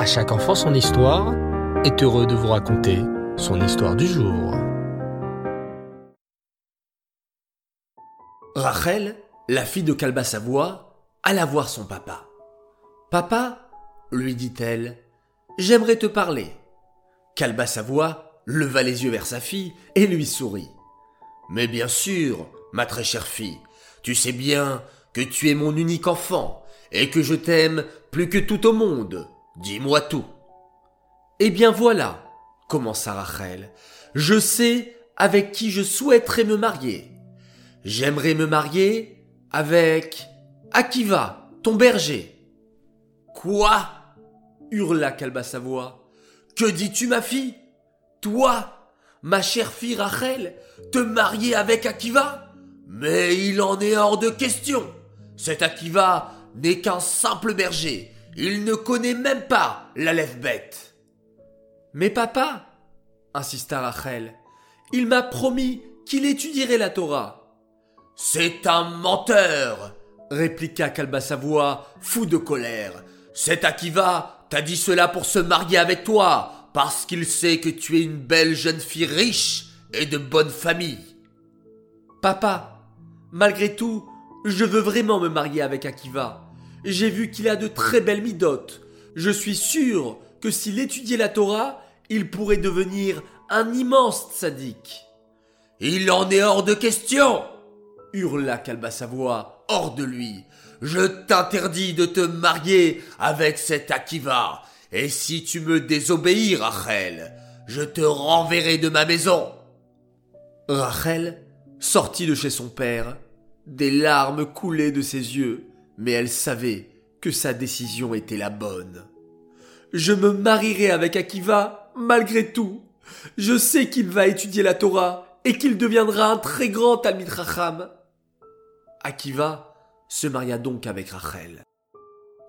À chaque enfant son histoire est heureux de vous raconter son histoire du jour. Rachel, la fille de Kalba Savoie, alla voir son papa. Papa, lui dit-elle, j'aimerais te parler. Kalba Savoie leva les yeux vers sa fille et lui sourit. Mais bien sûr, ma très chère fille, tu sais bien que tu es mon unique enfant et que je t'aime plus que tout au monde. Dis-moi tout. Eh bien voilà, commença Rachel, je sais avec qui je souhaiterais me marier. J'aimerais me marier avec Akiva, ton berger. Quoi? hurla Kalba Savoie. Que dis-tu, ma fille? Toi, ma chère fille Rachel, te marier avec Akiva? Mais il en est hors de question. Cet Akiva n'est qu'un simple berger. Il ne connaît même pas la lèvre bête. Mais papa, insista Rachel, il m'a promis qu'il étudierait la Torah. C'est un menteur, répliqua Kalba Savoie, fou de colère. Cet Akiva t'a dit cela pour se marier avec toi, parce qu'il sait que tu es une belle jeune fille riche et de bonne famille. Papa, malgré tout, je veux vraiment me marier avec Akiva. J'ai vu qu'il a de très belles midotes. Je suis sûr que s'il étudiait la Torah, il pourrait devenir un immense tzaddik. Il en est hors de question hurla Kalba Savoie, hors de lui. Je t'interdis de te marier avec cet Akiva. Et si tu me désobéis, Rachel, je te renverrai de ma maison. Rachel sortit de chez son père. Des larmes coulaient de ses yeux, mais elle savait que sa décision était la bonne. Je me marierai avec Akiva, malgré tout. Je sais qu'il va étudier la Torah et qu'il deviendra un très grand Talmid Racham. Akiva se maria donc avec Rachel.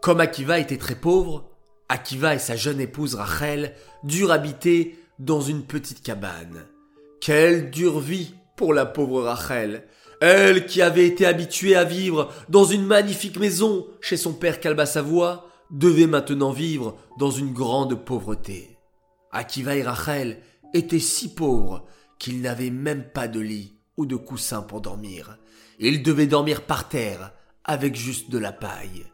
Comme Akiva était très pauvre, Akiva et sa jeune épouse Rachel durent habiter dans une petite cabane. Quelle dure vie pour la pauvre Rachel. Elle qui avait été habituée à vivre dans une magnifique maison chez son père Savoie, devait maintenant vivre dans une grande pauvreté. Akiva et Rachel étaient si pauvres qu'ils n'avaient même pas de lit ou de coussin pour dormir. Ils devaient dormir par terre, avec juste de la paille.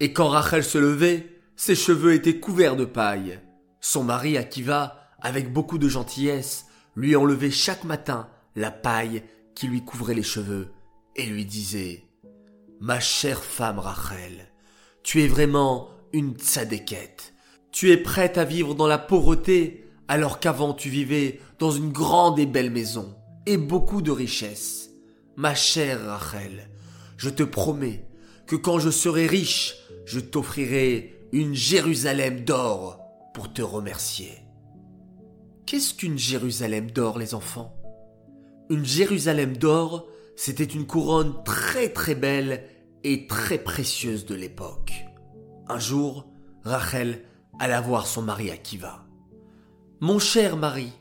Et quand Rachel se levait, ses cheveux étaient couverts de paille. Son mari Akiva, avec beaucoup de gentillesse, lui enlevait chaque matin la paille qui lui couvrait les cheveux et lui disait Ma chère femme Rachel, tu es vraiment une tzadékette. Tu es prête à vivre dans la pauvreté alors qu'avant tu vivais dans une grande et belle maison et beaucoup de richesses. Ma chère Rachel, je te promets que quand je serai riche, je t'offrirai une Jérusalem d'or pour te remercier. Qu'est-ce qu'une Jérusalem d'or, les enfants? Une Jérusalem d'or, c'était une couronne très très belle et très précieuse de l'époque. Un jour, Rachel alla voir son mari Akiva. Mon cher mari,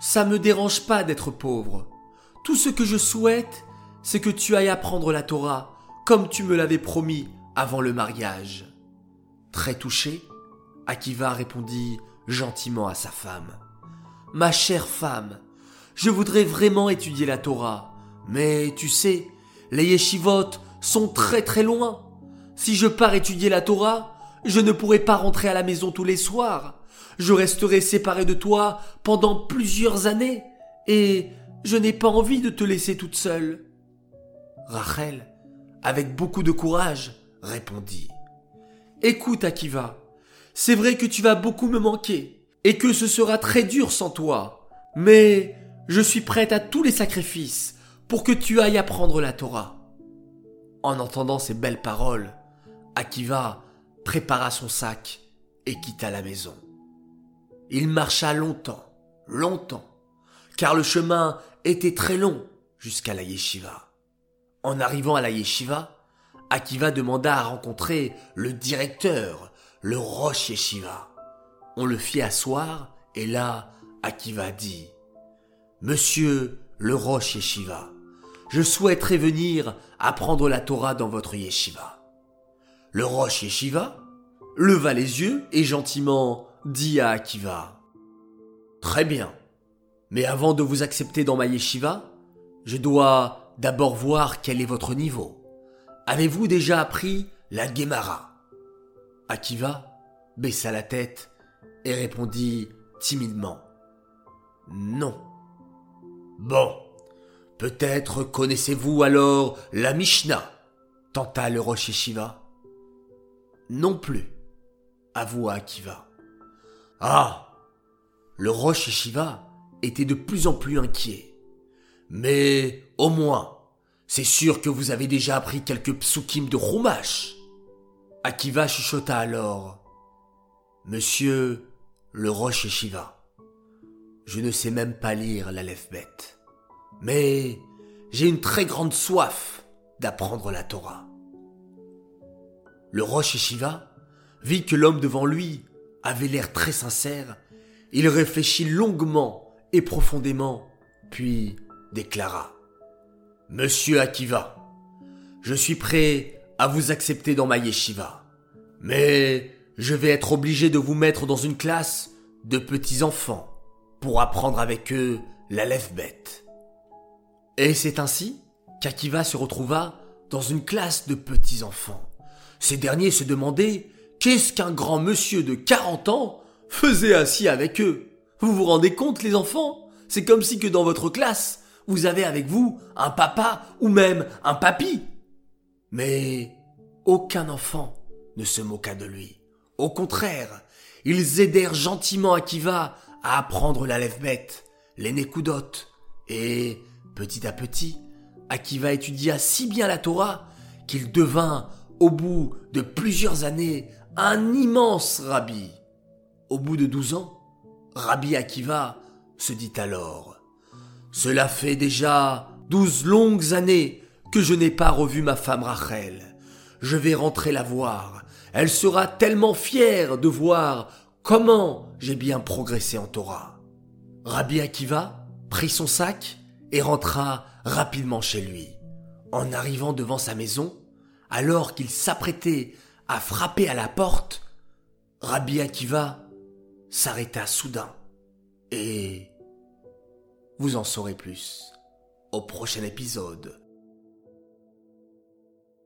ça me dérange pas d'être pauvre. Tout ce que je souhaite, c'est que tu ailles apprendre la Torah, comme tu me l'avais promis avant le mariage. Très touché, Akiva répondit gentiment à sa femme. Ma chère femme, je voudrais vraiment étudier la Torah, mais tu sais, les yeshivot sont très très loin. Si je pars étudier la Torah, je ne pourrai pas rentrer à la maison tous les soirs. Je resterai séparé de toi pendant plusieurs années, et je n'ai pas envie de te laisser toute seule. Rachel, avec beaucoup de courage, répondit. Écoute, Akiva, c'est vrai que tu vas beaucoup me manquer, et que ce sera très dur sans toi, mais je suis prête à tous les sacrifices pour que tu ailles apprendre la Torah. En entendant ces belles paroles, Akiva prépara son sac et quitta la maison. Il marcha longtemps, longtemps, car le chemin était très long jusqu'à la yeshiva. En arrivant à la yeshiva, Akiva demanda à rencontrer le directeur, le Roche Yeshiva. On le fit asseoir et là, Akiva dit Monsieur le Roche Yeshiva, je souhaiterais venir apprendre la Torah dans votre yeshiva. Le Roche Yeshiva leva les yeux et gentiment dit à Akiva Très bien, mais avant de vous accepter dans ma yeshiva, je dois d'abord voir quel est votre niveau. Avez-vous déjà appris la Gemara Akiva baissa la tête et répondit timidement Non. Bon, peut-être connaissez-vous alors la Mishnah tenta le Rosh Shiva. Non plus, avoua Akiva. Ah Le Rosh Shiva était de plus en plus inquiet. Mais au moins, c'est sûr que vous avez déjà appris quelques psukim de Chumash. Akiva chuchota alors. Monsieur le Rosh Shiva, je ne sais même pas lire la bête, mais j'ai une très grande soif d'apprendre la Torah. Le Rosh Shiva vit que l'homme devant lui avait l'air très sincère. Il réfléchit longuement et profondément, puis déclara Monsieur Akiva, je suis prêt à vous accepter dans ma yeshiva, mais je vais être obligé de vous mettre dans une classe de petits enfants pour apprendre avec eux la bête. Et c'est ainsi qu'Akiva se retrouva dans une classe de petits enfants. Ces derniers se demandaient qu'est-ce qu'un grand monsieur de 40 ans faisait assis avec eux. Vous vous rendez compte les enfants? C'est comme si que dans votre classe, vous avez avec vous un papa ou même un papy. Mais aucun enfant ne se moqua de lui. Au contraire, ils aidèrent gentiment Akiva à apprendre la lève-bête, les nécoudotes, et, petit à petit, Akiva étudia si bien la Torah qu'il devint, au bout de plusieurs années, un immense rabbi. Au bout de douze ans, Rabbi Akiva se dit alors Cela fait déjà douze longues années que je n'ai pas revu ma femme Rachel. Je vais rentrer la voir elle sera tellement fière de voir comment j'ai bien progressé en Torah? Rabbi Akiva prit son sac et rentra rapidement chez lui. En arrivant devant sa maison, alors qu'il s'apprêtait à frapper à la porte, Rabbi Akiva s'arrêta soudain. Et vous en saurez plus au prochain épisode.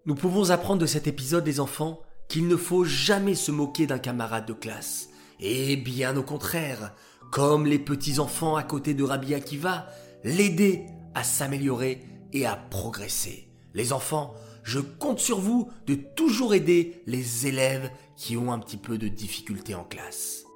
Nous pouvons apprendre de cet épisode, les enfants, qu'il ne faut jamais se moquer d'un camarade de classe. Et bien au contraire, comme les petits enfants à côté de Rabbi Akiva, l'aider à s'améliorer et à progresser. Les enfants, je compte sur vous de toujours aider les élèves qui ont un petit peu de difficultés en classe.